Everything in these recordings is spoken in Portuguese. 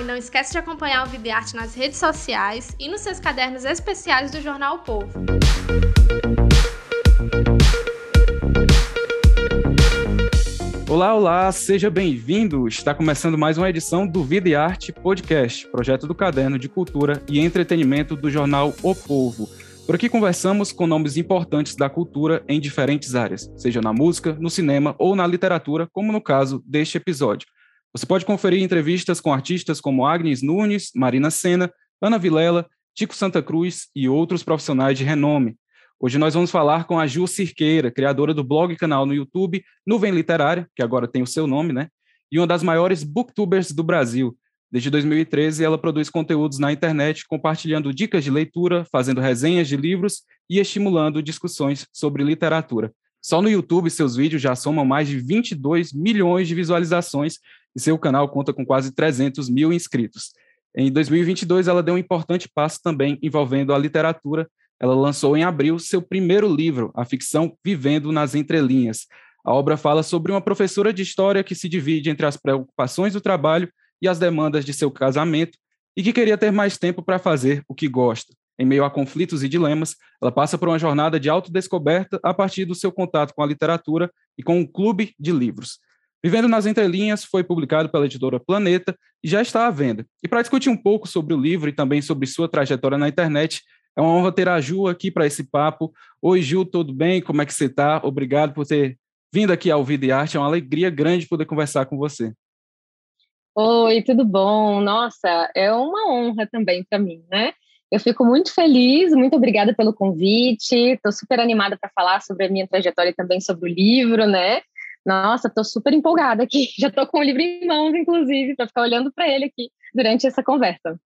E não esquece de acompanhar o Vida e Arte nas redes sociais e nos seus cadernos especiais do Jornal o Povo. Olá, olá, seja bem-vindo. Está começando mais uma edição do Vida e Arte Podcast, projeto do caderno de cultura e entretenimento do jornal O Povo. Por aqui conversamos com nomes importantes da cultura em diferentes áreas, seja na música, no cinema ou na literatura, como no caso deste episódio. Você pode conferir entrevistas com artistas como Agnes Nunes, Marina Senna, Ana Vilela, Tico Santa Cruz e outros profissionais de renome. Hoje nós vamos falar com a Ju Cirqueira, criadora do blog e canal no YouTube Nuvem Literária, que agora tem o seu nome, né? E uma das maiores booktubers do Brasil. Desde 2013, ela produz conteúdos na internet, compartilhando dicas de leitura, fazendo resenhas de livros e estimulando discussões sobre literatura. Só no YouTube, seus vídeos já somam mais de 22 milhões de visualizações e seu canal conta com quase 300 mil inscritos. Em 2022, ela deu um importante passo também envolvendo a literatura, ela lançou em abril seu primeiro livro, a ficção Vivendo nas Entrelinhas. A obra fala sobre uma professora de história que se divide entre as preocupações do trabalho e as demandas de seu casamento e que queria ter mais tempo para fazer o que gosta. Em meio a conflitos e dilemas, ela passa por uma jornada de autodescoberta a partir do seu contato com a literatura e com um clube de livros. Vivendo nas Entrelinhas foi publicado pela editora Planeta e já está à venda. E para discutir um pouco sobre o livro e também sobre sua trajetória na internet, é uma honra ter a Ju aqui para esse papo. Oi, Ju, tudo bem? Como é que você está? Obrigado por ter vindo aqui ao Vida e Arte. É uma alegria grande poder conversar com você. Oi, tudo bom? Nossa, é uma honra também para mim, né? Eu fico muito feliz, muito obrigada pelo convite. Estou super animada para falar sobre a minha trajetória e também sobre o livro, né? Nossa, estou super empolgada aqui. Já estou com o livro em mãos, inclusive, para ficar olhando para ele aqui durante essa conversa.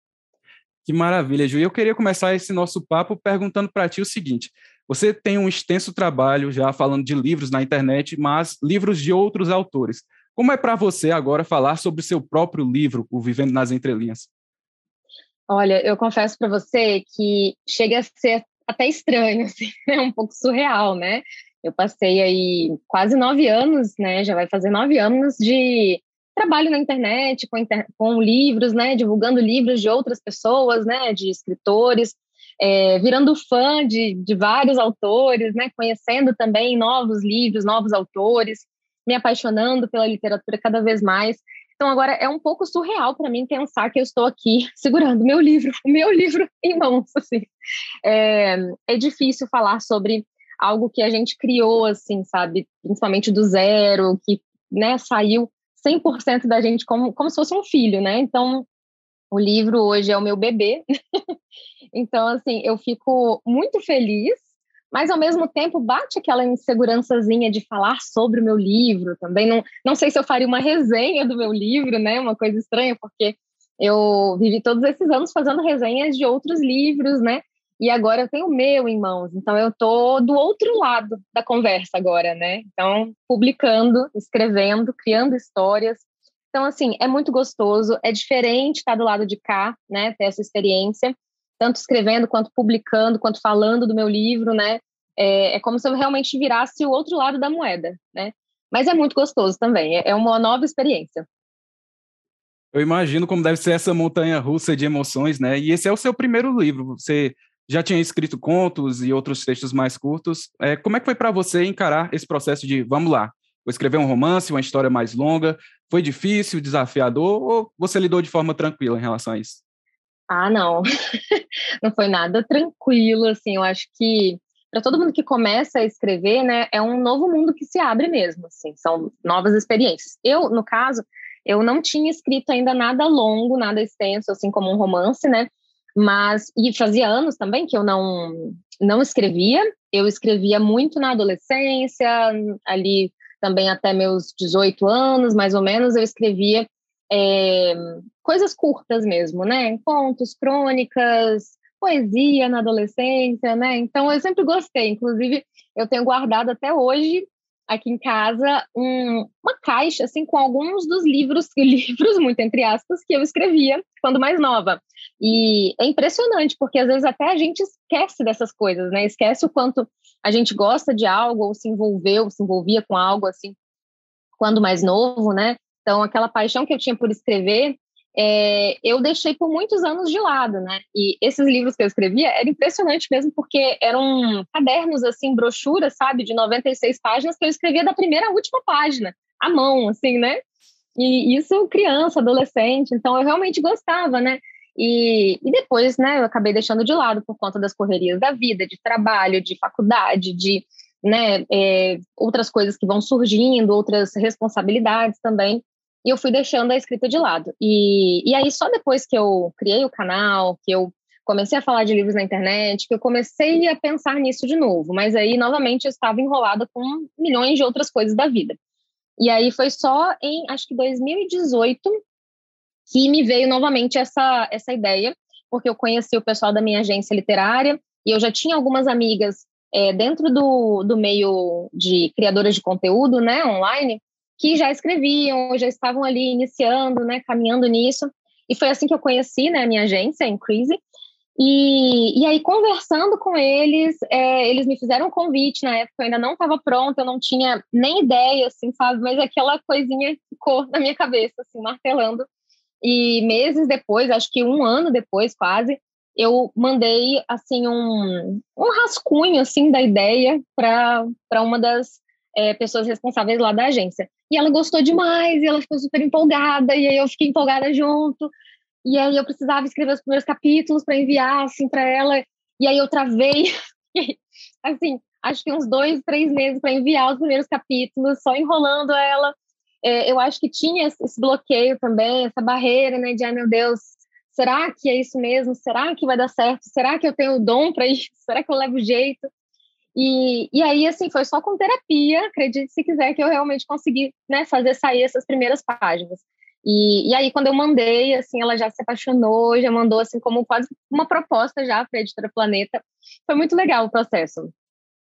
Que maravilha, Ju. E eu queria começar esse nosso papo perguntando para ti o seguinte: você tem um extenso trabalho já falando de livros na internet, mas livros de outros autores. Como é para você agora falar sobre o seu próprio livro, O Vivendo nas Entrelinhas? Olha, eu confesso para você que chega a ser até estranho, assim, é um pouco surreal, né? Eu passei aí quase nove anos, né? Já vai fazer nove anos de trabalho na internet com, inter... com livros, né, divulgando livros de outras pessoas, né, de escritores, é, virando fã de, de vários autores, né, conhecendo também novos livros, novos autores, me apaixonando pela literatura cada vez mais. Então agora é um pouco surreal para mim pensar que eu estou aqui segurando meu livro, o meu livro em mãos, assim. É, é difícil falar sobre algo que a gente criou, assim, sabe, principalmente do zero, que né, saiu 100% da gente como, como se fosse um filho, né? Então, o livro hoje é o meu bebê. então, assim, eu fico muito feliz, mas ao mesmo tempo bate aquela insegurançazinha de falar sobre o meu livro também. Não, não sei se eu faria uma resenha do meu livro, né? Uma coisa estranha, porque eu vivi todos esses anos fazendo resenhas de outros livros, né? e agora eu tenho o meu em mãos. Então eu tô do outro lado da conversa agora, né? Então, publicando, escrevendo, criando histórias. Então, assim, é muito gostoso, é diferente estar do lado de cá, né? Ter essa experiência, tanto escrevendo, quanto publicando, quanto falando do meu livro, né? É, é como se eu realmente virasse o outro lado da moeda, né? Mas é muito gostoso também, é, é uma nova experiência. Eu imagino como deve ser essa montanha russa de emoções, né? E esse é o seu primeiro livro. Você já tinha escrito contos e outros textos mais curtos. É, como é que foi para você encarar esse processo de, vamos lá, vou escrever um romance, uma história mais longa? Foi difícil, desafiador ou você lidou de forma tranquila em relação a isso? Ah, não. não foi nada tranquilo, assim, eu acho que para todo mundo que começa a escrever, né, é um novo mundo que se abre mesmo, assim, são novas experiências. Eu, no caso, eu não tinha escrito ainda nada longo, nada extenso, assim como um romance, né? Mas, e fazia anos também que eu não, não escrevia, eu escrevia muito na adolescência, ali também até meus 18 anos, mais ou menos, eu escrevia é, coisas curtas mesmo, né? Contos, crônicas, poesia na adolescência, né? Então eu sempre gostei. Inclusive, eu tenho guardado até hoje aqui em casa um, uma caixa assim com alguns dos livros, livros muito entre aspas, que eu escrevia quando mais nova. E é impressionante porque às vezes até a gente esquece dessas coisas, né? Esquece o quanto a gente gosta de algo ou se envolveu, se envolvia com algo assim quando mais novo, né? Então aquela paixão que eu tinha por escrever é, eu deixei por muitos anos de lado, né? E esses livros que eu escrevia era impressionante mesmo, porque eram cadernos, assim, brochuras, sabe, de 96 páginas, que eu escrevia da primeira à última página, à mão, assim, né? E isso criança, adolescente, então eu realmente gostava, né? E, e depois, né, eu acabei deixando de lado por conta das correrias da vida, de trabalho, de faculdade, de né, é, outras coisas que vão surgindo, outras responsabilidades também e eu fui deixando a escrita de lado. E, e aí, só depois que eu criei o canal, que eu comecei a falar de livros na internet, que eu comecei a pensar nisso de novo. Mas aí, novamente, eu estava enrolada com milhões de outras coisas da vida. E aí foi só em, acho que 2018, que me veio novamente essa, essa ideia, porque eu conheci o pessoal da minha agência literária e eu já tinha algumas amigas é, dentro do, do meio de criadoras de conteúdo, né, online, que já escreviam, já estavam ali iniciando, né, caminhando nisso. E foi assim que eu conheci, né, a minha agência, a Increase. E, e aí, conversando com eles, é, eles me fizeram um convite na época, eu ainda não estava pronta, eu não tinha nem ideia, assim, sabe? Mas aquela coisinha ficou na minha cabeça, assim, martelando. E meses depois, acho que um ano depois, quase, eu mandei, assim, um, um rascunho, assim, da ideia para uma das é, pessoas responsáveis lá da agência. E ela gostou demais, e ela ficou super empolgada, e aí eu fiquei empolgada junto. E aí eu precisava escrever os primeiros capítulos para enviar, assim, para ela. E aí eu travei, assim, acho que uns dois, três meses para enviar os primeiros capítulos, só enrolando ela. É, eu acho que tinha esse bloqueio também, essa barreira, né, de, ai meu Deus, será que é isso mesmo? Será que vai dar certo? Será que eu tenho o dom para isso? Será que eu levo jeito? E, e aí, assim, foi só com terapia, acredite se quiser, que eu realmente consegui né, fazer sair essas primeiras páginas. E, e aí, quando eu mandei, assim, ela já se apaixonou, já mandou, assim, como quase uma proposta já para a Editora Planeta. Foi muito legal o processo.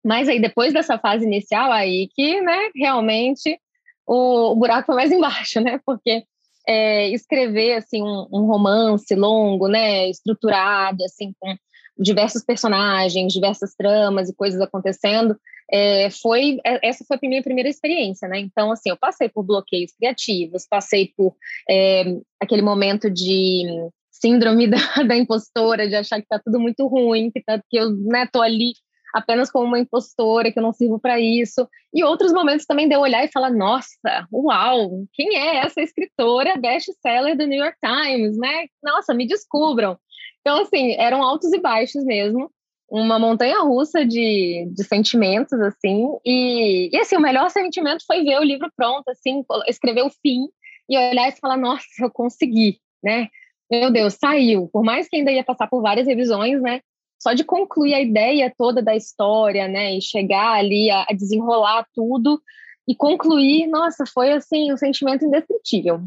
Mas aí, depois dessa fase inicial, aí que, né, realmente o, o buraco foi mais embaixo, né? Porque é, escrever, assim, um, um romance longo, né, estruturado, assim, com diversos personagens, diversas tramas e coisas acontecendo, é, foi é, essa foi a minha primeira experiência, né? Então, assim, eu passei por bloqueios criativos, passei por é, aquele momento de síndrome da, da, impostora, de achar que tá tudo muito ruim, que, tá, que eu né, tô ali apenas como uma impostora, que eu não sirvo para isso. E outros momentos também de eu olhar e falar: nossa, uau, quem é essa escritora best-seller do New York Times, né? Nossa, me descubram. Então, assim, eram altos e baixos mesmo. Uma montanha russa de, de sentimentos, assim. E, e, assim, o melhor sentimento foi ver o livro pronto, assim, escrever o fim e olhar e falar: nossa, eu consegui, né? Meu Deus, saiu. Por mais que ainda ia passar por várias revisões, né? Só de concluir a ideia toda da história, né? E chegar ali a, a desenrolar tudo e concluir, nossa, foi assim um sentimento indescritível.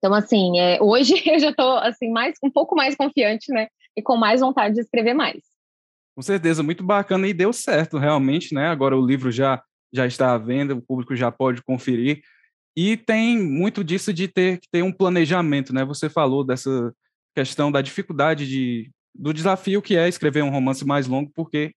Então, assim, é, hoje eu já estou assim, mais, um pouco mais confiante, né? E com mais vontade de escrever mais. Com certeza, muito bacana e deu certo, realmente, né? Agora o livro já, já está à venda, o público já pode conferir. E tem muito disso de ter que ter um planejamento, né? Você falou dessa questão da dificuldade de, do desafio que é escrever um romance mais longo, porque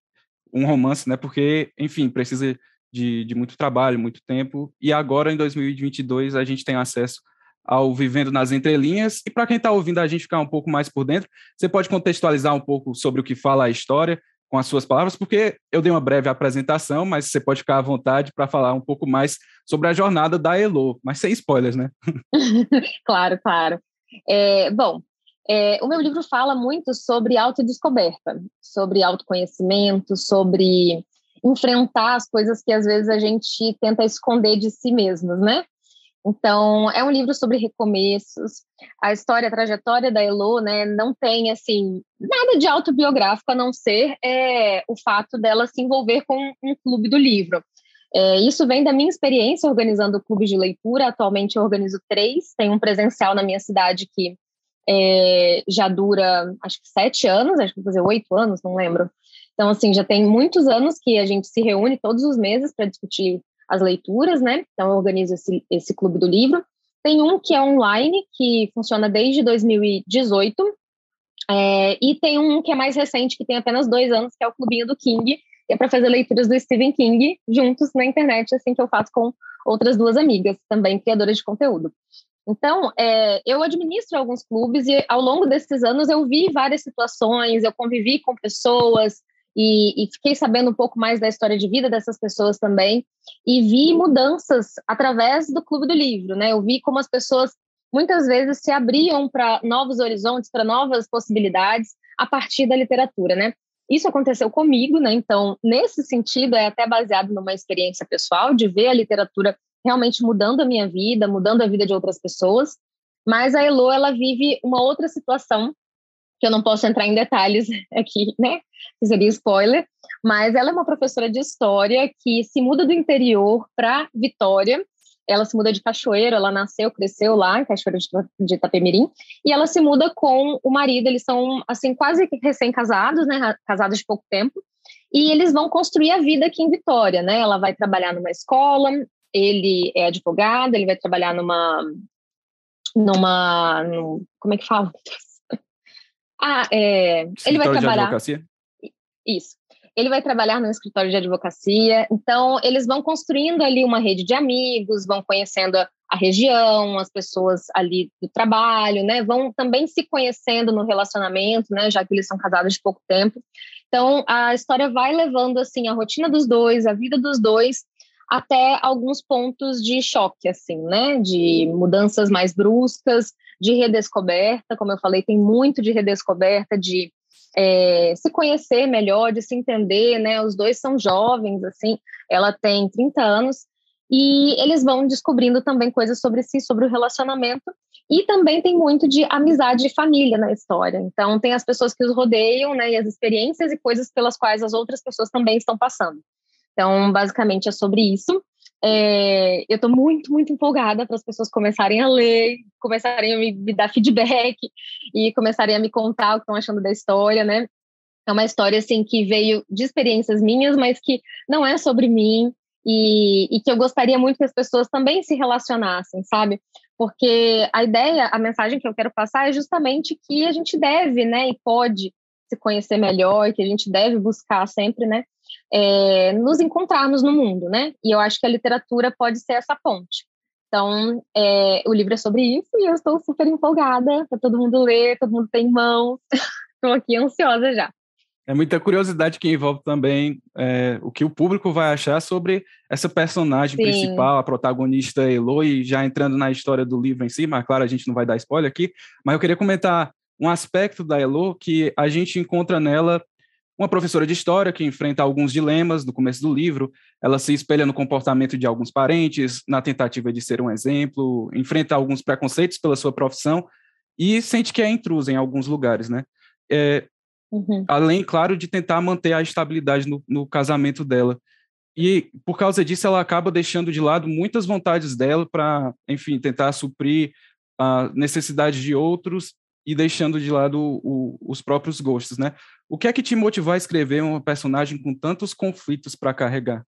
um romance, né? Porque, enfim, precisa de, de muito trabalho, muito tempo. E agora, em 2022, a gente tem acesso ao Vivendo nas Entrelinhas. E para quem está ouvindo a gente ficar um pouco mais por dentro, você pode contextualizar um pouco sobre o que fala a história com as suas palavras, porque eu dei uma breve apresentação, mas você pode ficar à vontade para falar um pouco mais sobre a jornada da Elo, mas sem spoilers, né? claro, claro. É, bom, é, o meu livro fala muito sobre autodescoberta, sobre autoconhecimento, sobre enfrentar as coisas que às vezes a gente tenta esconder de si mesmos, né? Então, é um livro sobre recomeços. A história, a trajetória da Elo, né, não tem, assim, nada de autobiográfico a não ser é, o fato dela se envolver com um clube do livro. É, isso vem da minha experiência organizando clubes de leitura. Atualmente eu organizo três. Tem um presencial na minha cidade que é, já dura, acho que sete anos, acho que vou fazer oito anos, não lembro. Então, assim, já tem muitos anos que a gente se reúne todos os meses para discutir as leituras, né? Então, eu organizo esse, esse clube do livro. Tem um que é online, que funciona desde 2018, é, e tem um que é mais recente, que tem apenas dois anos, que é o Clubinho do King, que é para fazer leituras do Stephen King juntos na internet, assim que eu faço com outras duas amigas, também criadoras de conteúdo. Então, é, eu administro alguns clubes e ao longo desses anos eu vi várias situações, eu convivi com pessoas e, e, fiquei sabendo um pouco mais da história de vida dessas pessoas também e vi mudanças através do Clube do Livro, né? Eu vi como as pessoas muitas vezes se abriam para novos horizontes, para novas possibilidades a partir da literatura, né? Isso aconteceu comigo, né? Então, nesse sentido, é até baseado numa experiência pessoal de ver a literatura realmente mudando a minha vida, mudando a vida de outras pessoas. Mas a Elo, ela vive uma outra situação, que eu não posso entrar em detalhes aqui, né? Que seria spoiler. Mas ela é uma professora de história que se muda do interior para Vitória. Ela se muda de Cachoeiro, ela nasceu, cresceu lá em Cachoeiro de Itapemirim, e ela se muda com o marido, eles são, assim, quase recém-casados, né, casados de pouco tempo, e eles vão construir a vida aqui em Vitória, né? Ela vai trabalhar numa escola, ele é advogado, ele vai trabalhar numa. numa. Num, como é que fala? Ah, é, ele vai trabalhar. De advocacia? Isso. Ele vai trabalhar no escritório de advocacia, então eles vão construindo ali uma rede de amigos, vão conhecendo a, a região, as pessoas ali do trabalho, né? Vão também se conhecendo no relacionamento, né? Já que eles são casados de pouco tempo. Então a história vai levando assim a rotina dos dois, a vida dos dois até alguns pontos de choque, assim, né? De mudanças mais bruscas, de redescoberta, como eu falei, tem muito de redescoberta, de é, se conhecer melhor, de se entender, né? Os dois são jovens, assim, ela tem 30 anos, e eles vão descobrindo também coisas sobre si, sobre o relacionamento, e também tem muito de amizade e família na história. Então, tem as pessoas que os rodeiam, né? E as experiências e coisas pelas quais as outras pessoas também estão passando. Então, basicamente é sobre isso. É, eu estou muito, muito empolgada para as pessoas começarem a ler, começarem a me, me, dar feedback e começarem a me contar o que estão achando da história, né? É uma história, assim, que veio de experiências minhas, mas que não é sobre mim e, e que eu gostaria muito que as pessoas também se relacionassem, sabe? Porque a ideia, a mensagem que eu quero passar é justamente que a gente deve, né, e pode se conhecer melhor, que a gente deve buscar sempre, né, é, nos encontrarmos no mundo, né? E eu acho que a literatura pode ser essa ponte. Então, é, o livro é sobre isso e eu estou super empolgada para todo mundo ler, todo mundo tem mãos. Estou aqui ansiosa já. É muita curiosidade que envolve também é, o que o público vai achar sobre essa personagem Sim. principal, a protagonista Eloy, já entrando na história do livro em si, mas claro, a gente não vai dar spoiler aqui, mas eu queria comentar um aspecto da Elo que a gente encontra nela uma professora de história que enfrenta alguns dilemas no começo do livro, ela se espelha no comportamento de alguns parentes, na tentativa de ser um exemplo, enfrenta alguns preconceitos pela sua profissão e sente que é intrusa em alguns lugares, né? É, uhum. Além, claro, de tentar manter a estabilidade no, no casamento dela. E por causa disso, ela acaba deixando de lado muitas vontades dela para, enfim, tentar suprir a necessidade de outros e deixando de lado o, os próprios gostos, né? O que é que te motivou a escrever uma personagem com tantos conflitos para carregar?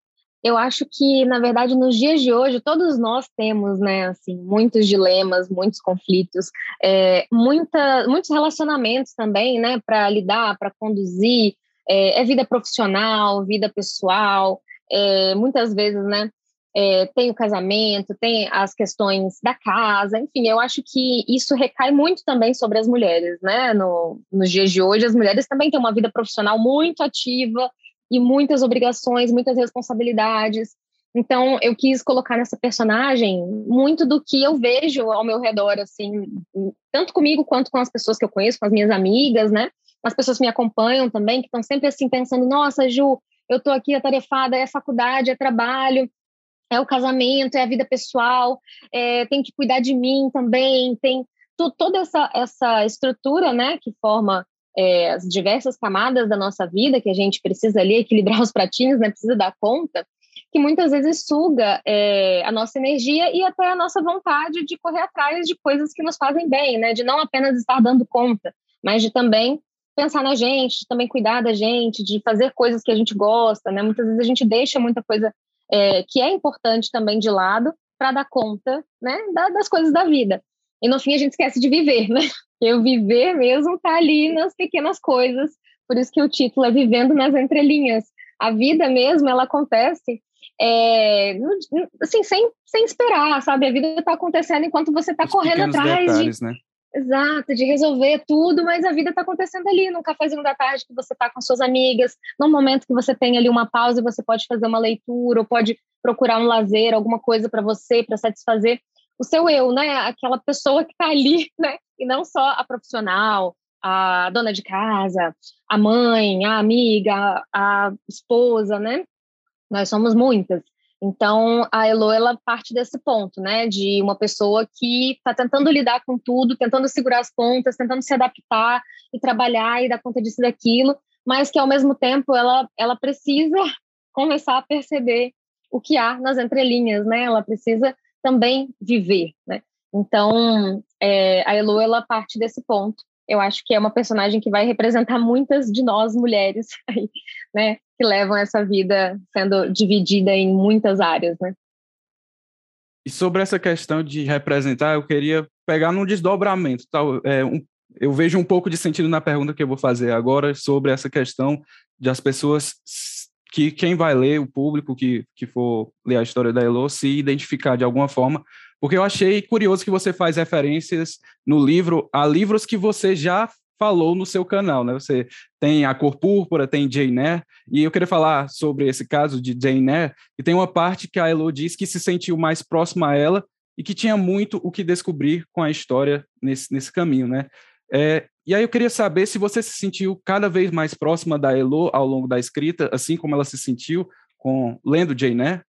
Eu acho que, na verdade, nos dias de hoje, todos nós temos, né, assim, muitos dilemas, muitos conflitos, é, muita, muitos relacionamentos também, né, para lidar, para conduzir, é, é, vida profissional, vida pessoal, é, muitas vezes, né, é, tem o casamento, tem as questões da casa, enfim, eu acho que isso recai muito também sobre as mulheres, né? No, nos dias de hoje, as mulheres também têm uma vida profissional muito ativa e muitas obrigações, muitas responsabilidades. Então, eu quis colocar nessa personagem muito do que eu vejo ao meu redor, assim, tanto comigo quanto com as pessoas que eu conheço, com as minhas amigas, né? As pessoas que me acompanham também, que estão sempre assim pensando: nossa, Ju, eu estou aqui atarefada, é faculdade, é trabalho, é o casamento, é a vida pessoal, é, tem que cuidar de mim também, tem toda essa, essa estrutura, né, que forma é, as diversas camadas da nossa vida, que a gente precisa ali equilibrar os pratinhos, né, precisa dar conta, que muitas vezes suga é, a nossa energia e até a nossa vontade de correr atrás de coisas que nos fazem bem, né? De não apenas estar dando conta, mas de também pensar na gente, também cuidar da gente, de fazer coisas que a gente gosta, né? Muitas vezes a gente deixa muita coisa é, que é importante também de lado para dar conta, né? das coisas da vida. E no fim a gente esquece de viver, né? E o viver mesmo tá ali nas pequenas coisas. Por isso que o título é Vivendo nas Entrelinhas. A vida mesmo, ela acontece é, assim, sem, sem esperar, sabe? A vida está acontecendo enquanto você está correndo atrás detalhes, de, né? Exato, de resolver tudo, mas a vida está acontecendo ali, num cafezinho da tarde que você está com suas amigas, num momento que você tem ali uma pausa e você pode fazer uma leitura, ou pode procurar um lazer, alguma coisa para você, para satisfazer o seu eu, né? Aquela pessoa que está ali, né? E não só a profissional, a dona de casa, a mãe, a amiga, a esposa, né? Nós somos muitas. Então, a Elo, ela parte desse ponto, né, de uma pessoa que está tentando lidar com tudo, tentando segurar as pontas, tentando se adaptar e trabalhar e dar conta disso e daquilo, mas que, ao mesmo tempo, ela, ela precisa começar a perceber o que há nas entrelinhas, né, ela precisa também viver, né. Então, é, a Elo, ela parte desse ponto. Eu acho que é uma personagem que vai representar muitas de nós mulheres aí, né, que levam essa vida sendo dividida em muitas áreas, né? E sobre essa questão de representar, eu queria pegar num desdobramento. Tal, é, um, eu vejo um pouco de sentido na pergunta que eu vou fazer agora sobre essa questão de as pessoas que quem vai ler, o público que, que for ler a história da Elo, se identificar de alguma forma, porque eu achei curioso que você faz referências no livro a livros que você já falou no seu canal, né? Você tem a cor púrpura, tem Jane Eyre, e eu queria falar sobre esse caso de Jane Eyre, e tem uma parte que a Elo diz que se sentiu mais próxima a ela e que tinha muito o que descobrir com a história nesse, nesse caminho, né? É, e aí eu queria saber se você se sentiu cada vez mais próxima da Elo ao longo da escrita, assim como ela se sentiu com lendo Jane Eyre?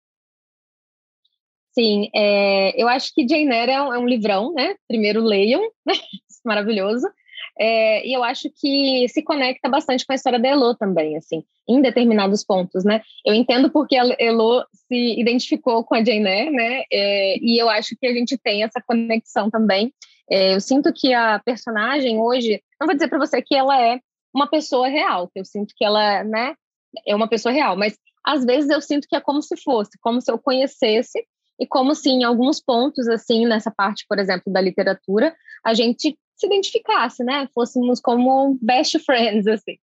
Sim, é, eu acho que Jane Eyre é um, é um livrão, né? Primeiro leiam, né? maravilhoso. É, e eu acho que se conecta bastante com a história da Elo também, assim, em determinados pontos, né? Eu entendo porque a Elo se identificou com a Jane Eyre, né? É, e eu acho que a gente tem essa conexão também. É, eu sinto que a personagem hoje, não vou dizer para você que ela é uma pessoa real, que eu sinto que ela, né, é uma pessoa real, mas às vezes eu sinto que é como se fosse, como se eu conhecesse e como se em alguns pontos assim nessa parte, por exemplo, da literatura, a gente se identificasse, né? Fôssemos como best friends, assim.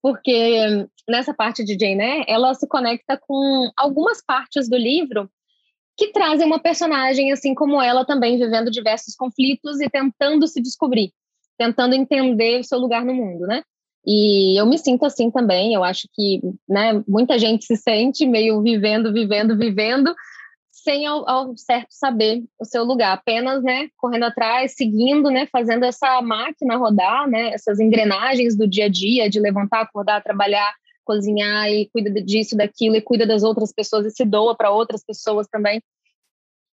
Porque nessa parte de Jane Eyre, ela se conecta com algumas partes do livro que trazem uma personagem assim como ela também vivendo diversos conflitos e tentando se descobrir, tentando entender o seu lugar no mundo, né? E eu me sinto assim também, eu acho que, né, muita gente se sente meio vivendo, vivendo, vivendo, sem ao, ao, certo saber o seu lugar, apenas, né, correndo atrás, seguindo, né, fazendo essa máquina rodar, né, essas engrenagens do dia a dia, de levantar, acordar, trabalhar, cozinhar e cuida disso, daquilo e cuida das outras pessoas e se doa para outras pessoas também.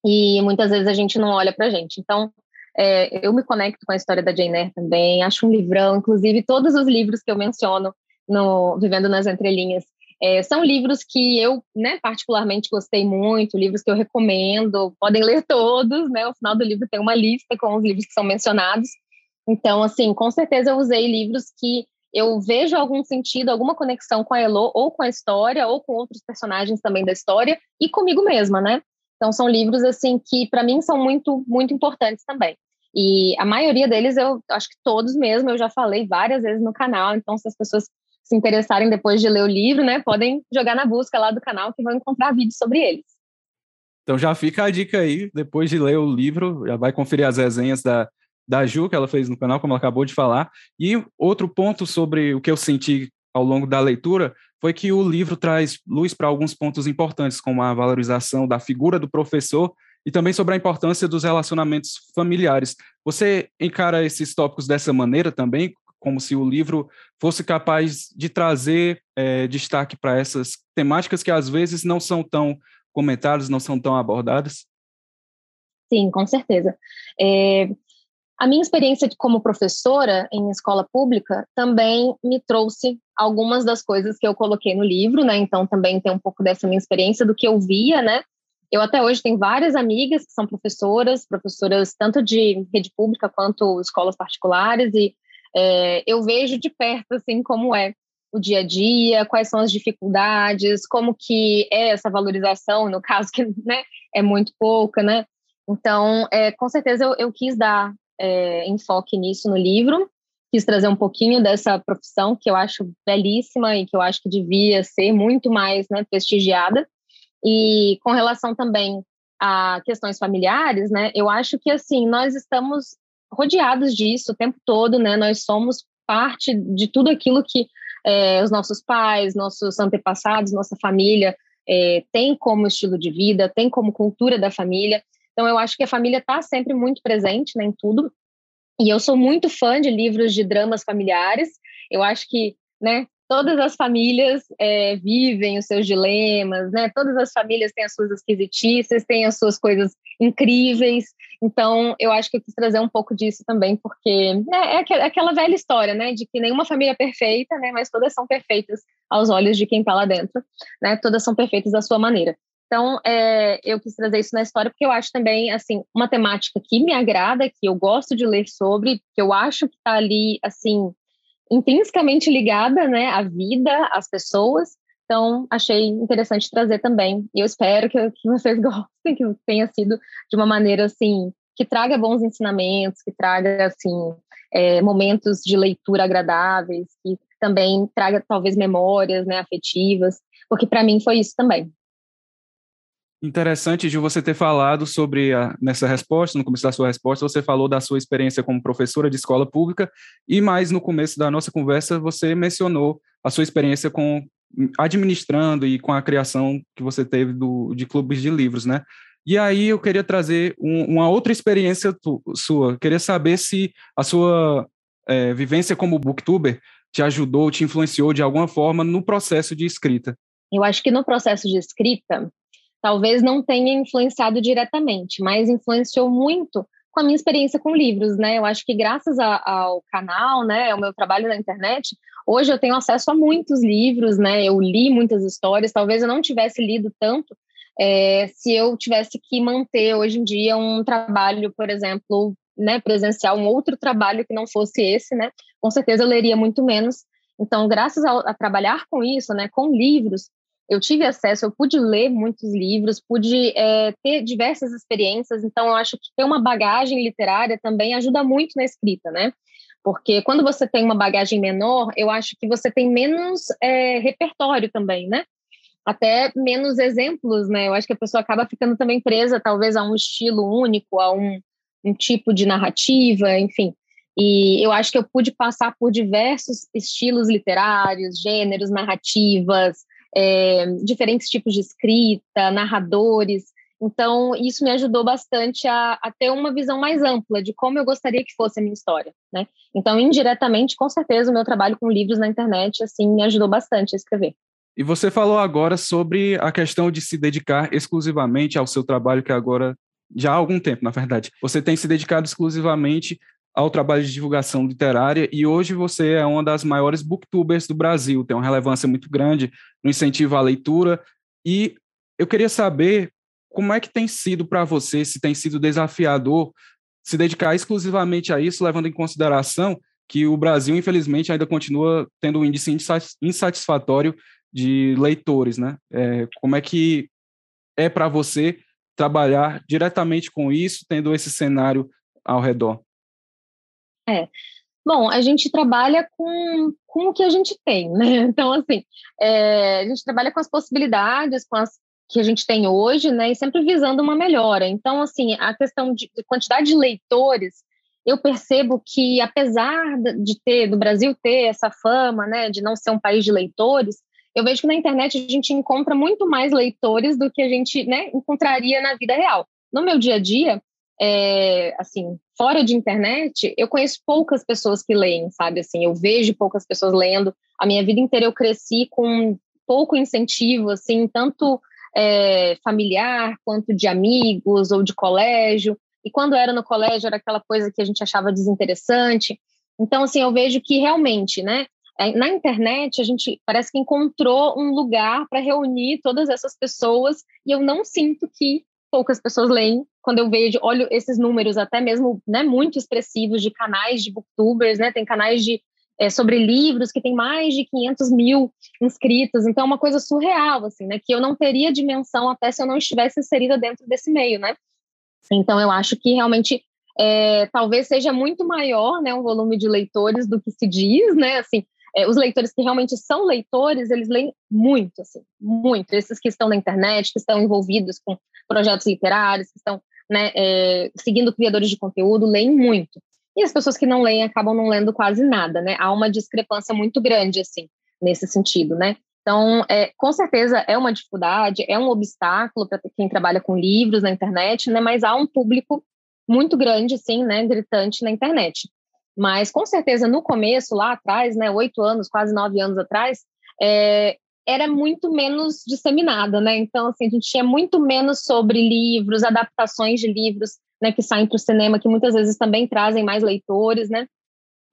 E muitas vezes a gente não olha para a gente. Então, é, eu me conecto com a história da Jane Eyre também, acho um livrão, inclusive todos os livros que eu menciono no Vivendo nas Entrelinhas é, são livros que eu, né, particularmente gostei muito, livros que eu recomendo, podem ler todos, né? O final do livro tem uma lista com os livros que são mencionados. Então, assim, com certeza eu usei livros que eu vejo algum sentido, alguma conexão com a Elo, ou com a história, ou com outros personagens também da história, e comigo mesma, né? Então, são livros, assim, que para mim são muito, muito importantes também. E a maioria deles, eu acho que todos mesmo, eu já falei várias vezes no canal, então se as pessoas se interessarem depois de ler o livro, né, podem jogar na busca lá do canal que vão encontrar vídeos sobre eles. Então já fica a dica aí, depois de ler o livro, já vai conferir as resenhas da, da Ju, que ela fez no canal, como ela acabou de falar. E outro ponto sobre o que eu senti ao longo da leitura foi que o livro traz luz para alguns pontos importantes, como a valorização da figura do professor e também sobre a importância dos relacionamentos familiares. Você encara esses tópicos dessa maneira também? Como se o livro fosse capaz de trazer é, destaque para essas temáticas que às vezes não são tão comentadas, não são tão abordadas? Sim, com certeza. É, A minha experiência como professora em escola pública também me trouxe algumas das coisas que eu coloquei no livro, né? Então também tem um pouco dessa minha experiência do que eu via, né? Eu até hoje tenho várias amigas que são professoras, professoras tanto de rede pública quanto escolas particulares, e é, eu vejo de perto assim como é o dia a dia, quais são as dificuldades, como que é essa valorização, no caso que né, é muito pouca, né? Então, é, com certeza eu, eu quis dar é, enfoque nisso no livro, quis trazer um pouquinho dessa profissão que eu acho belíssima e que eu acho que devia ser muito mais né, prestigiada. E com relação também a questões familiares, né, eu acho que assim nós estamos rodeados disso o tempo todo, né? Nós somos parte de tudo aquilo que é, os nossos pais, nossos antepassados, nossa família é, tem como estilo de vida, tem como cultura da família. Então, eu acho que a família está sempre muito presente né, em tudo. E eu sou muito fã de livros de dramas familiares. Eu acho que né, todas as famílias é, vivem os seus dilemas, né? Todas as famílias têm as suas esquisitices, têm as suas coisas incríveis. Então, eu acho que eu quis trazer um pouco disso também, porque é, é aquela velha história, né? De que nenhuma família é perfeita, né? Mas todas são perfeitas aos olhos de quem está lá dentro, né? Todas são perfeitas da sua maneira. Então, é, eu quis trazer isso na história porque eu acho também, assim, uma temática que me agrada, que eu gosto de ler sobre, que eu acho que está ali, assim, intrinsecamente ligada, né, à vida, às pessoas. Então, achei interessante trazer também. E eu espero que, que vocês gostem, que tenha sido de uma maneira, assim, que traga bons ensinamentos, que traga, assim, é, momentos de leitura agradáveis, que também traga, talvez, memórias, né, afetivas, porque para mim foi isso também. Interessante de você ter falado sobre a, nessa resposta, no começo da sua resposta, você falou da sua experiência como professora de escola pública e mais no começo da nossa conversa você mencionou a sua experiência com administrando e com a criação que você teve do, de clubes de livros, né? E aí eu queria trazer um, uma outra experiência tu, sua. Queria saber se a sua é, vivência como booktuber te ajudou, te influenciou de alguma forma no processo de escrita. Eu acho que no processo de escrita talvez não tenha influenciado diretamente, mas influenciou muito com a minha experiência com livros, né? Eu acho que graças a, ao canal, né, ao meu trabalho na internet, hoje eu tenho acesso a muitos livros, né? Eu li muitas histórias, talvez eu não tivesse lido tanto é, se eu tivesse que manter hoje em dia um trabalho, por exemplo, né, presencial, um outro trabalho que não fosse esse, né? Com certeza eu leria muito menos. Então, graças a, a trabalhar com isso, né, com livros, eu tive acesso, eu pude ler muitos livros, pude é, ter diversas experiências, então eu acho que ter uma bagagem literária também ajuda muito na escrita, né? Porque quando você tem uma bagagem menor, eu acho que você tem menos é, repertório também, né? Até menos exemplos, né? Eu acho que a pessoa acaba ficando também presa, talvez, a um estilo único, a um, um tipo de narrativa, enfim. E eu acho que eu pude passar por diversos estilos literários, gêneros, narrativas, é, diferentes tipos de escrita, narradores. Então, isso me ajudou bastante a, a, ter uma visão mais ampla de como eu gostaria que fosse a minha história, né? Então, indiretamente, com certeza, o meu trabalho com livros na internet, assim, me ajudou bastante a escrever. E você falou agora sobre a questão de se dedicar exclusivamente ao seu trabalho, que agora, já há algum tempo, na verdade, você tem se dedicado exclusivamente ao trabalho de divulgação literária e hoje você é uma das maiores booktubers do Brasil, tem uma relevância muito grande no incentivo à leitura e eu queria saber como é que tem sido para você, se tem sido desafiador se dedicar exclusivamente a isso, levando em consideração que o Brasil, infelizmente, ainda continua tendo um índice insatisfatório de leitores, né? É, como é que é para você trabalhar diretamente com isso, tendo esse cenário ao redor? É. Bom, a gente trabalha com, com o que a gente tem, né? Então, assim, é, a gente trabalha com as possibilidades, com as que a gente tem hoje, né? E sempre visando uma melhora. Então, assim, a questão de, de quantidade de leitores, eu percebo que, apesar de ter, do Brasil ter essa fama, né, de não ser um país de leitores, eu vejo que na internet a gente encontra muito mais leitores do que a gente, né, encontraria na vida real. No meu dia a dia, é, assim, fora de internet, eu conheço poucas pessoas que leem, sabe? Assim, eu vejo poucas pessoas lendo. A minha vida inteira eu cresci com pouco incentivo, assim, tanto é, familiar quanto de amigos ou de colégio. e quando era no colégio era aquela coisa que a gente achava desinteressante. Então, assim, eu vejo que realmente, né, é, na internet a gente parece que encontrou um lugar para reunir todas essas pessoas e eu não sinto que poucas pessoas leem quando eu vejo, olho esses números até mesmo, né, muito expressivos de canais de booktubers, né, tem canais de é, sobre livros que tem mais de 500 mil inscritos, então é uma coisa surreal, assim, né, que eu não teria dimensão até se eu não estivesse inserida dentro desse meio, né. Então eu acho que realmente é, talvez seja muito maior, né, um volume de leitores do que se diz, né, assim, é, os leitores que realmente são leitores, eles leem muito, assim, muito. Esses que estão na internet, que estão envolvidos com projetos literários, que estão né, é, seguindo criadores de conteúdo, leem muito. E as pessoas que não leem acabam não lendo quase nada, né? Há uma discrepância muito grande, assim, nesse sentido, né? Então, é, com certeza é uma dificuldade, é um obstáculo para quem trabalha com livros na internet, né? Mas há um público muito grande, sim, né? Gritante na internet. Mas, com certeza, no começo, lá atrás, né? Oito anos, quase nove anos atrás, é, era muito menos disseminada, né? Então, assim, a gente tinha muito menos sobre livros, adaptações de livros, né, que saem para o cinema, que muitas vezes também trazem mais leitores, né?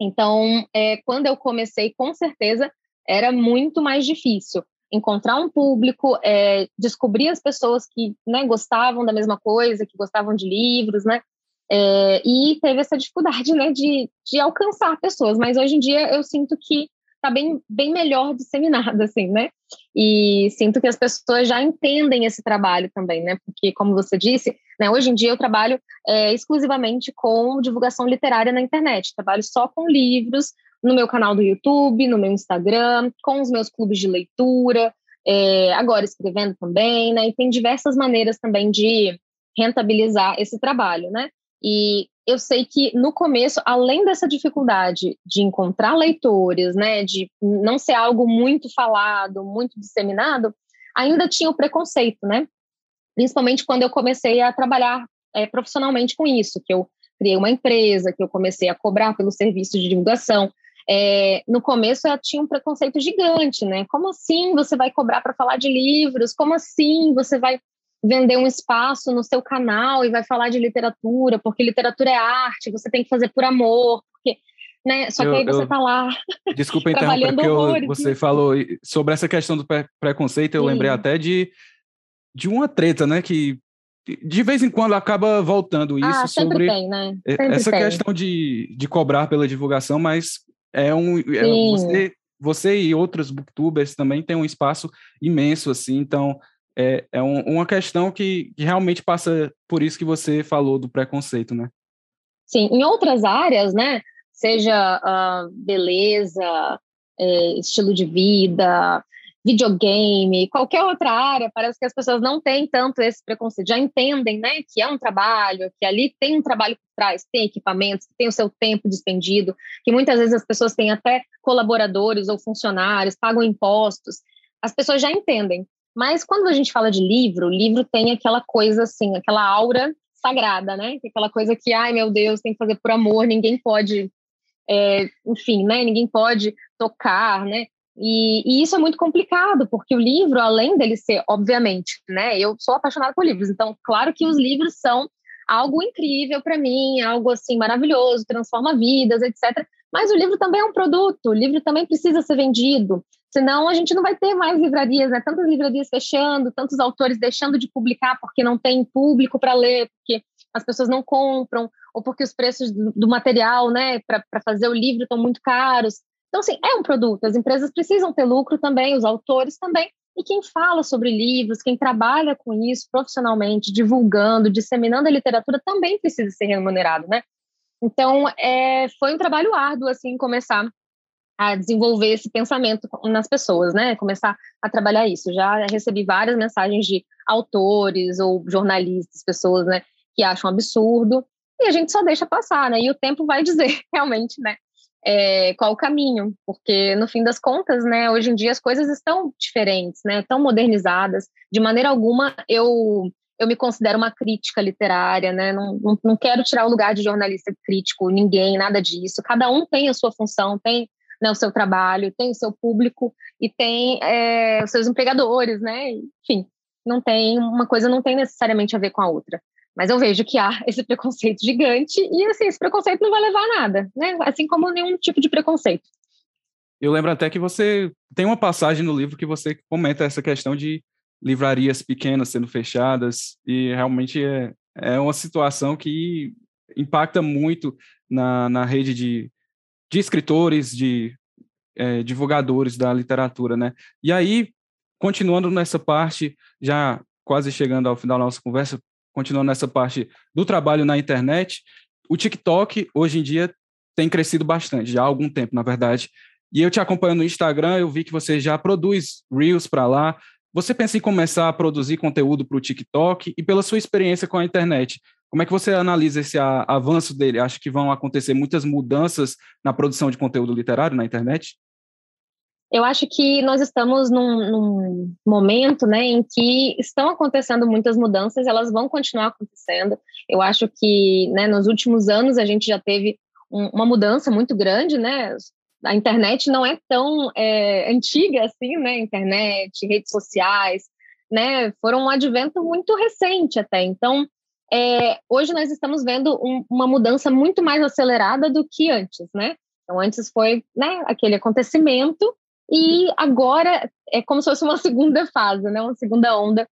Então, é, quando eu comecei, com certeza, era muito mais difícil encontrar um público, é, descobrir as pessoas que né, gostavam da mesma coisa, que gostavam de livros, né? É, e teve essa dificuldade, né, de, de alcançar pessoas. Mas hoje em dia eu sinto que está bem, bem melhor disseminado, assim, né? E sinto que as pessoas já entendem esse trabalho também, né? Porque, como você disse, né, hoje em dia eu trabalho é, exclusivamente com divulgação literária na internet. Trabalho só com livros no meu canal do YouTube, no meu Instagram, com os meus clubes de leitura, é, agora escrevendo também, né? E tem diversas maneiras também de rentabilizar esse trabalho, né? E eu sei que no começo, além dessa dificuldade de encontrar leitores, né, de não ser algo muito falado, muito disseminado, ainda tinha o preconceito, né? Principalmente quando eu comecei a trabalhar é, profissionalmente com isso, que eu criei uma empresa, que eu comecei a cobrar pelo serviço de divulgação. É, no começo eu tinha um preconceito gigante, né? Como assim você vai cobrar para falar de livros? Como assim você vai vender um espaço no seu canal e vai falar de literatura, porque literatura é arte, você tem que fazer por amor, porque, né? Só eu, que aí você está lá. Desculpa interromper, porque eu, você falou sobre essa questão do preconceito, eu Sim. lembrei até de, de uma treta, né? Que de vez em quando acaba voltando isso ah, sobre tem, né? essa tem. questão de, de cobrar pela divulgação, mas é um é, você, você e outros booktubers também têm um espaço imenso assim, então é, é um, uma questão que, que, realmente passa por isso que você falou do preconceito, né? Sim, em outras áreas, né? Seja uh, beleza, é, estilo de vida, videogame, qualquer outra área, parece que as pessoas não têm tanto esse preconceito, já entendem, né, que é um trabalho, que ali tem um trabalho por trás, tem equipamentos, tem o seu tempo despendido, que muitas vezes as pessoas têm até colaboradores ou funcionários, pagam impostos, as pessoas já entendem. Mas quando a gente fala de livro, livro tem aquela coisa assim, aquela aura sagrada, né? Aquela coisa que, ai meu Deus, tem que fazer por amor, ninguém pode, é, enfim, né? Ninguém pode tocar, né? E, e, isso é muito complicado, porque o livro, além dele ser, obviamente, né? Eu sou apaixonada por livros, então, claro que os livros são algo incrível para mim, algo assim maravilhoso, transforma vidas, etc. Mas o livro também é um produto, o livro também precisa ser vendido. Senão a gente não vai ter mais livrarias, né? Tantas livrarias fechando, tantos autores deixando de publicar porque não tem público para ler, porque as pessoas não compram, ou porque os preços do, material, né, para fazer o livro estão muito caros. Então, assim, é um produto, as empresas precisam ter lucro também, os autores também, e quem fala sobre livros, quem trabalha com isso profissionalmente, divulgando, disseminando a literatura, também precisa ser remunerado, né? Então, é, foi um trabalho árduo, assim, começar a desenvolver esse pensamento nas pessoas, né? Começar a trabalhar isso. Já recebi várias mensagens de autores ou jornalistas, pessoas, né, que acham absurdo, e a gente só deixa passar, né? E o tempo vai dizer realmente, né? É, qual o caminho, porque no fim das contas, né, hoje em dia as coisas estão diferentes, né, tão modernizadas. De maneira alguma eu eu me considero uma crítica literária, né, não, não, não quero tirar o lugar de jornalista crítico, ninguém, nada disso. Cada um tem a sua função, tem né, o seu trabalho, tem o seu público e tem é, os seus empregadores, né? Enfim, não tem uma coisa não tem necessariamente a ver com a outra. Mas eu vejo que há esse preconceito gigante e, assim, esse preconceito não vai levar a nada, né? Assim como nenhum tipo de preconceito. Eu lembro até que você tem uma passagem no livro que você comenta essa questão de livrarias pequenas sendo fechadas e realmente é, é uma situação que impacta muito na, na rede de, de escritores, de é, divulgadores da literatura, né? E aí, continuando nessa parte, já quase chegando ao final da nossa conversa, continuando nessa parte do trabalho na internet, o TikTok hoje em dia tem crescido bastante, já há algum tempo, na verdade. E eu te acompanhando no Instagram, eu vi que você já produz Reels para lá. Você pensa em começar a produzir conteúdo para o TikTok e pela sua experiência com a internet, como é que você analisa esse avanço dele? Acha que vão acontecer muitas mudanças na produção de conteúdo literário na internet? Eu acho que nós estamos num, num, momento né, em que estão acontecendo muitas mudanças, elas vão continuar acontecendo. Eu acho que né, nos últimos anos a gente já teve um, uma mudança muito grande, né? A internet não é tão é, antiga assim, né? Internet, redes sociais, né? Foram um advento muito recente até. Então, é, hoje nós estamos vendo um, uma mudança muito mais acelerada do que antes, né? Então, antes foi né, aquele acontecimento e agora é como se fosse uma segunda fase, né? Uma segunda onda,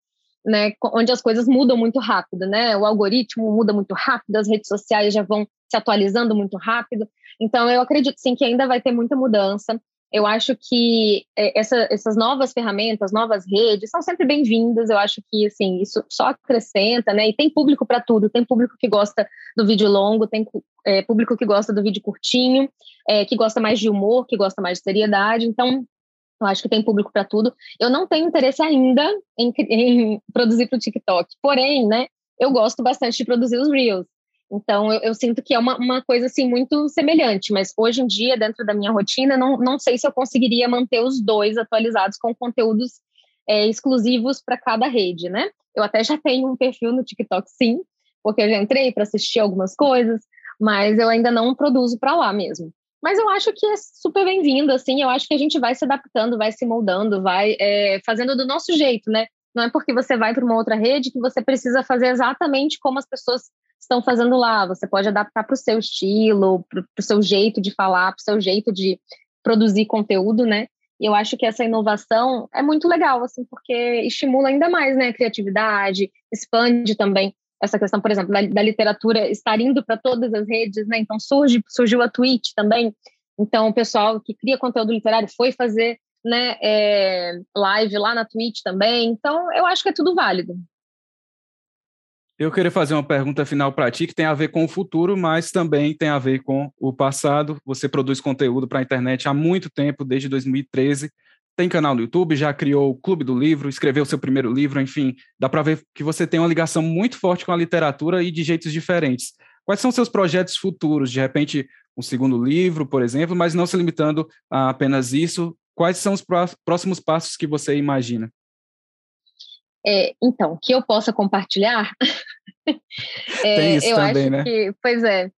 né? Onde as coisas mudam muito rápido, né? O algoritmo muda muito rápido, as redes sociais já vão se atualizando muito rápido. Então, eu acredito sim que ainda vai ter muita mudança. Eu acho que é, essa, essas novas ferramentas, novas redes, são sempre bem-vindas. Eu acho que assim isso só acrescenta, né? E tem público para tudo. Tem público que gosta do vídeo longo, tem é, público que gosta do vídeo curtinho, é, que gosta mais de humor, que gosta mais de seriedade. Então, eu acho que tem público para tudo. Eu não tenho interesse ainda em, em produzir para o TikTok. Porém, né? Eu gosto bastante de produzir os reels. Então, eu, eu, sinto que é uma, uma coisa assim muito semelhante, mas hoje em dia, dentro da minha rotina, não, não sei se eu conseguiria manter os dois atualizados com conteúdos é, exclusivos para cada rede, né? Eu até já tenho um perfil no TikTok, sim, porque eu já entrei para assistir algumas coisas, mas eu ainda não produzo para lá mesmo. Mas eu acho que é super bem-vindo, assim, eu acho que a gente vai se adaptando, vai se moldando, vai é, fazendo do nosso jeito, né? Não é porque você vai para uma outra rede que você precisa fazer exatamente como as pessoas estão fazendo lá. Você pode adaptar para o seu estilo, para o seu jeito de falar, para o seu jeito de produzir conteúdo, né? E eu acho que essa inovação é muito legal, assim, porque estimula ainda mais, né, a criatividade, expande também essa questão, por exemplo, da, da literatura estar indo para todas as redes, né? Então surge, surgiu a Twitch também. Então o pessoal que cria conteúdo literário foi fazer né, é, live lá na Twitch também. Então eu acho que é tudo válido. Eu queria fazer uma pergunta final para ti que tem a ver com o futuro, mas também tem a ver com o passado. Você produz conteúdo para a internet há muito tempo, desde 2013. Tem canal no YouTube, já criou o Clube do Livro, escreveu seu primeiro livro, enfim, dá para ver que você tem uma ligação muito forte com a literatura e de jeitos diferentes. Quais são seus projetos futuros? De repente, um segundo livro, por exemplo, mas não se limitando a apenas isso. Quais são os próximos passos que você imagina? É, então, que eu possa compartilhar. é, Tem isso eu também, acho né? que, pois é,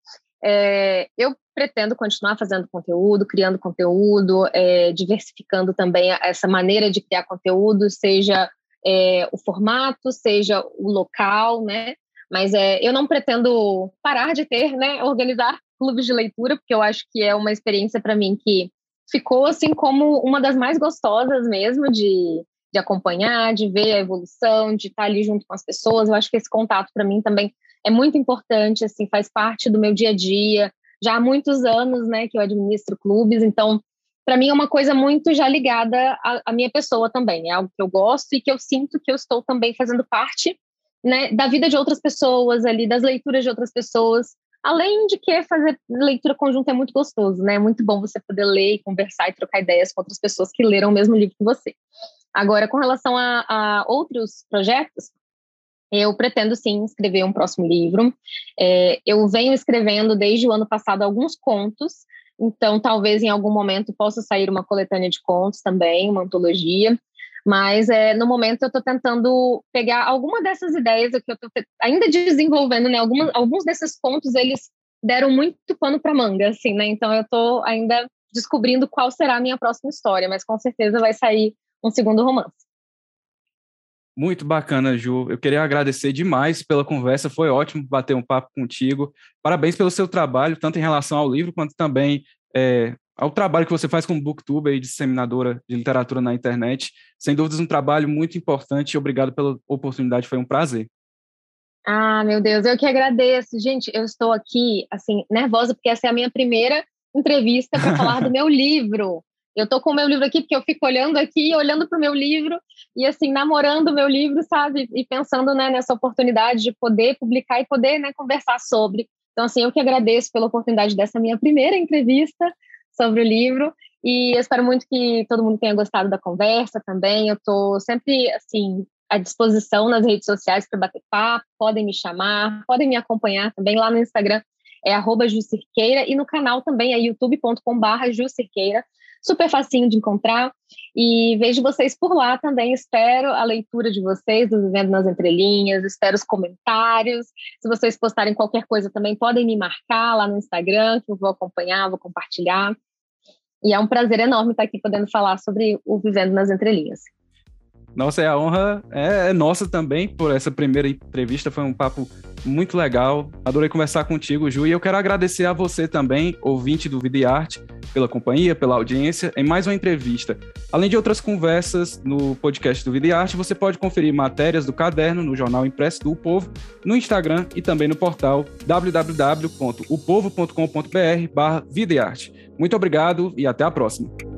é, eu pretendo continuar fazendo conteúdo, criando conteúdo, é, diversificando também essa maneira de criar conteúdo, seja é, o formato, seja o local, né? Mas é, eu não pretendo parar de ter, né? Organizar clubes de leitura, porque eu acho que é uma experiência para mim que ficou assim como uma das mais gostosas mesmo de, de acompanhar, de ver a evolução, de estar ali junto com as pessoas. Eu acho que esse contato para mim também é muito importante, assim, faz parte do meu dia a dia. Já há muitos anos, né, que eu administro clubes, então para mim é uma coisa muito já ligada à, à, minha pessoa também. É algo que eu gosto e que eu sinto que eu estou também fazendo parte, né, da vida de outras pessoas ali, das leituras de outras pessoas. Além de que fazer leitura conjunta é muito gostoso, né? É muito bom você poder ler e conversar e trocar ideias com outras pessoas que leram o mesmo livro que você. Agora, com relação a, a outros projetos, eu pretendo sim escrever um próximo livro. É, eu venho escrevendo desde o ano passado alguns contos, então talvez em algum momento possa sair uma coletânea de contos também, uma antologia. Mas é, no momento eu estou tentando pegar alguma dessas ideias que eu estou ainda desenvolvendo, né? Alguns desses contos eles deram muito pano para manga, assim, né? Então eu estou ainda descobrindo qual será a minha próxima história, mas com certeza vai sair um segundo romance. Muito bacana, Ju. Eu queria agradecer demais pela conversa. Foi ótimo bater um papo contigo. Parabéns pelo seu trabalho, tanto em relação ao livro quanto também é, ao trabalho que você faz como booktuber e disseminadora de literatura na internet. Sem dúvidas, um trabalho muito importante. Obrigado pela oportunidade, foi um prazer. Ah, meu Deus, eu que agradeço. Gente, eu estou aqui, assim, nervosa, porque essa é a minha primeira entrevista para falar do meu livro. Eu tô com o meu livro aqui porque eu fico olhando aqui, olhando para o meu livro e assim namorando o meu livro, sabe? E pensando né, nessa oportunidade de poder publicar e poder né, conversar sobre. Então assim, eu que agradeço pela oportunidade dessa minha primeira entrevista sobre o livro e espero muito que todo mundo tenha gostado da conversa também. Eu estou sempre assim à disposição nas redes sociais para bater papo, podem me chamar, podem me acompanhar também lá no Instagram é arroba Jucirqueira e no canal também é youtube.com/barra Jucirqueira super facinho de encontrar. E vejo vocês por lá também. Espero a leitura de vocês, do Vivendo nas Entrelinhas, espero os comentários. Se vocês postarem qualquer coisa também, podem me marcar lá no Instagram, que eu vou acompanhar, vou compartilhar. E é um prazer enorme estar aqui podendo falar sobre o Vivendo nas Entrelinhas. Nossa, é a honra é, é, nossa também por essa primeira entrevista. Foi um papo muito legal. Adorei conversar contigo, Ju. E eu quero agradecer a você também, ouvinte do Vida e Arte, pela companhia, pela audiência, em mais uma entrevista. Além de outras conversas no podcast do Vida e Arte, você pode conferir matérias do caderno no jornal impresso do o Povo, no Instagram e também no portal www.upovo.com.br barra Vida e Arte. Muito obrigado e até a próxima.